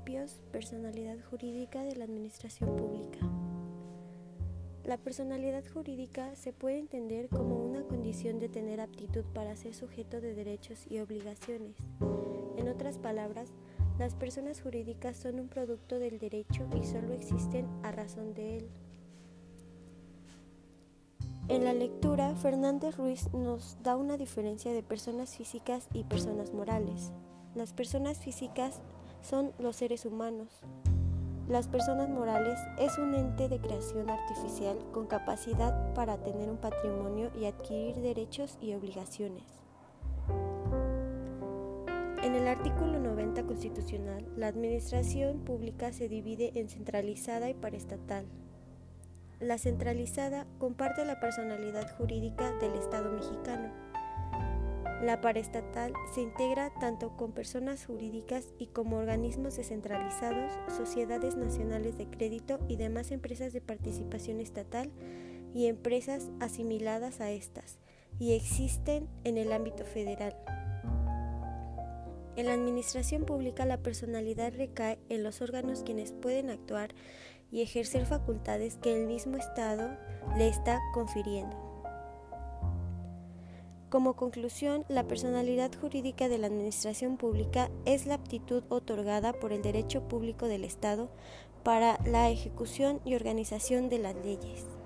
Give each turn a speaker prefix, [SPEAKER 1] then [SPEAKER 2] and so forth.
[SPEAKER 1] Principios, personalidad jurídica de la Administración Pública. La personalidad jurídica se puede entender como una condición de tener aptitud para ser sujeto de derechos y obligaciones. En otras palabras, las personas jurídicas son un producto del derecho y solo existen a razón de él. En la lectura, Fernández Ruiz nos da una diferencia de personas físicas y personas morales. Las personas físicas son los seres humanos. Las personas morales es un ente de creación artificial con capacidad para tener un patrimonio y adquirir derechos y obligaciones. En el artículo 90 constitucional, la administración pública se divide en centralizada y paraestatal. La centralizada comparte la personalidad jurídica del Estado mexicano la paraestatal se integra tanto con personas jurídicas y como organismos descentralizados, sociedades nacionales de crédito y demás empresas de participación estatal y empresas asimiladas a estas, y existen en el ámbito federal. En la administración pública la personalidad recae en los órganos quienes pueden actuar y ejercer facultades que el mismo Estado le está confiriendo. Como conclusión, la personalidad jurídica de la Administración Pública es la aptitud otorgada por el derecho público del Estado para la ejecución y organización de las leyes.